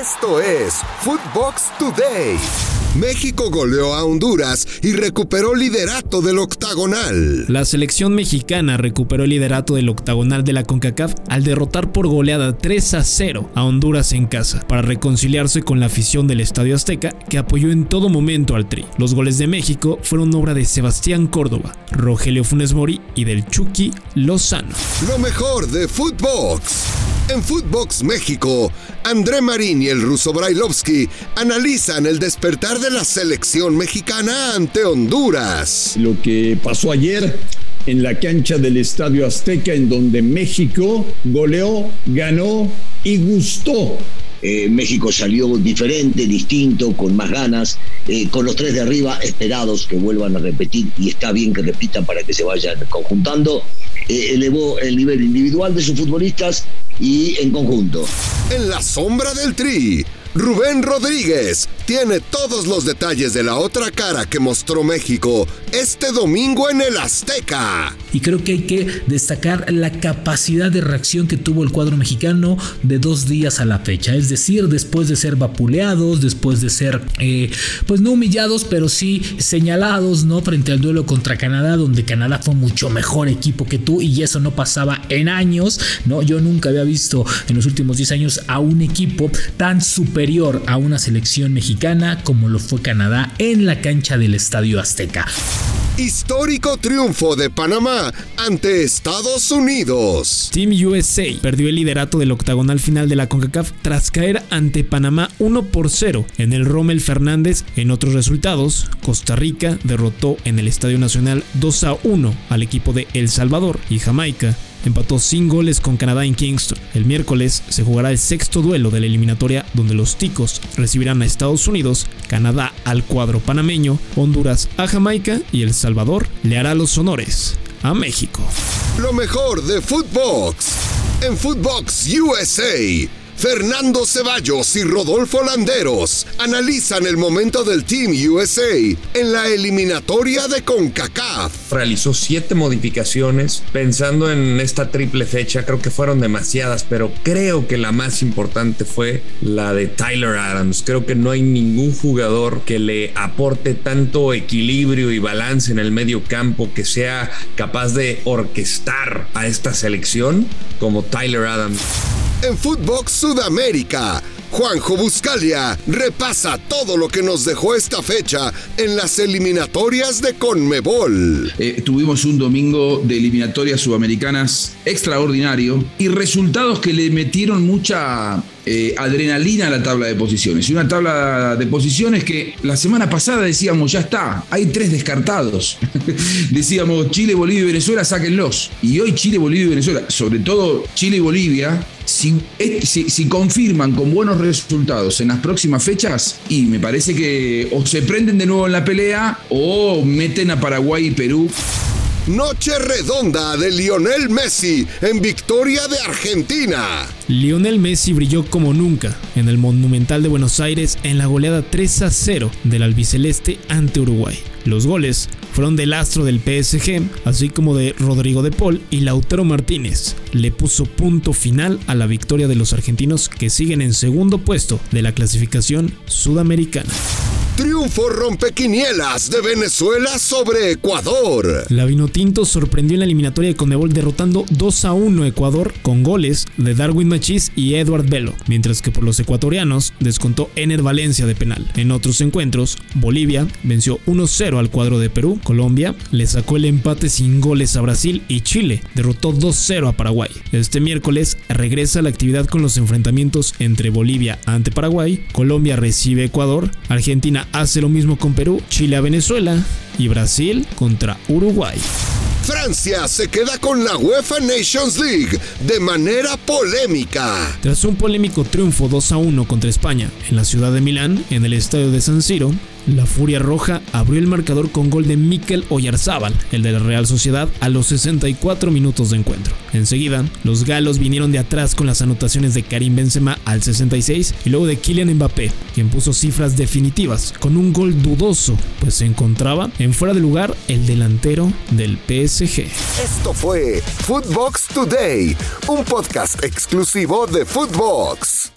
Esto es Footbox Today. México goleó a Honduras y recuperó liderato del octagonal. La selección mexicana recuperó el liderato del octagonal de la CONCACAF al derrotar por goleada 3 a 0 a Honduras en casa, para reconciliarse con la afición del Estadio Azteca que apoyó en todo momento al Tri. Los goles de México fueron obra de Sebastián Córdoba, Rogelio Funes Mori y del Chucky Lozano. Lo mejor de Footbox. En Footbox México, André Marín y el ruso Brailovsky analizan el despertar de la selección mexicana ante Honduras. Lo que pasó ayer en la cancha del Estadio Azteca, en donde México goleó, ganó y gustó eh, México salió diferente, distinto, con más ganas, eh, con los tres de arriba esperados que vuelvan a repetir y está bien que repitan para que se vayan conjuntando. Eh, elevó el nivel individual de sus futbolistas y en conjunto. En la sombra del tri, Rubén Rodríguez tiene todos los detalles de la otra cara que mostró México este domingo en el Azteca. Y creo que hay que destacar la capacidad de reacción que tuvo el cuadro mexicano de dos días a la fecha. Es decir, después de ser vapuleados, después de ser, eh, pues no humillados, pero sí señalados, ¿no? Frente al duelo contra Canadá, donde Canadá fue mucho mejor equipo que tú y eso no pasaba en años, ¿no? Yo nunca había visto en los últimos 10 años a un equipo tan superior a una selección mexicana como lo fue Canadá en la cancha del Estadio Azteca. Histórico triunfo de Panamá ante Estados Unidos. Team USA perdió el liderato del octagonal final de la CONCACAF tras caer ante Panamá 1 por 0 en el Rommel Fernández. En otros resultados, Costa Rica derrotó en el Estadio Nacional 2 a 1 al equipo de El Salvador y Jamaica empató sin goles con Canadá en Kingston. El miércoles se jugará el sexto duelo de la eliminatoria donde los ticos recibirán a Estados Unidos, Canadá al cuadro panameño, Honduras a Jamaica y El Salvador le hará los honores a México. Lo mejor de Footbox en Footbox USA. Fernando Ceballos y Rodolfo Landeros analizan el momento del Team USA en la eliminatoria de CONCACAF. Realizó siete modificaciones pensando en esta triple fecha, creo que fueron demasiadas, pero creo que la más importante fue la de Tyler Adams. Creo que no hay ningún jugador que le aporte tanto equilibrio y balance en el medio campo que sea capaz de orquestar a esta selección como Tyler Adams. En Footbox Sudamérica, Juanjo Buscalia repasa todo lo que nos dejó esta fecha en las eliminatorias de Conmebol. Eh, tuvimos un domingo de eliminatorias sudamericanas extraordinario y resultados que le metieron mucha eh, adrenalina a la tabla de posiciones. Y una tabla de posiciones que la semana pasada decíamos, ya está, hay tres descartados. decíamos, Chile, Bolivia y Venezuela, sáquenlos. Y hoy Chile, Bolivia y Venezuela, sobre todo Chile y Bolivia, si, si, si, confirman con buenos resultados en las próximas fechas, y me parece que o se prenden de nuevo en la pelea o meten a Paraguay y Perú. Noche redonda de Lionel Messi en victoria de Argentina. Lionel Messi brilló como nunca en el Monumental de Buenos Aires en la goleada 3 a 0 del albiceleste ante Uruguay. Los goles fueron del astro del PSG, así como de Rodrigo de Paul y Lautaro Martínez. Le puso punto final a la victoria de los argentinos que siguen en segundo puesto de la clasificación sudamericana. Triunfo rompequinielas de Venezuela sobre Ecuador. La Vinotinto sorprendió en la eliminatoria de Conmebol derrotando 2 a 1 Ecuador con goles de Darwin Machís y Edward Velo, mientras que por los ecuatorianos descontó Ener Valencia de penal. En otros encuentros, Bolivia venció 1-0 al cuadro de Perú, Colombia le sacó el empate sin goles a Brasil y Chile derrotó 2-0 a Paraguay. Este miércoles regresa la actividad con los enfrentamientos entre Bolivia ante Paraguay, Colombia recibe Ecuador, Argentina hace lo mismo con Perú, Chile a Venezuela y Brasil contra Uruguay. Francia se queda con la UEFA Nations League de manera polémica. Tras un polémico triunfo 2 a 1 contra España en la ciudad de Milán, en el estadio de San Siro, la Furia Roja abrió el marcador con gol de Mikel Oyarzábal, el de la Real Sociedad, a los 64 minutos de encuentro. Enseguida, los galos vinieron de atrás con las anotaciones de Karim Benzema al 66 y luego de Kylian Mbappé, quien puso cifras definitivas con un gol dudoso, pues se encontraba en fuera de lugar el delantero del PSG. Esto fue Footbox Today, un podcast exclusivo de Footbox.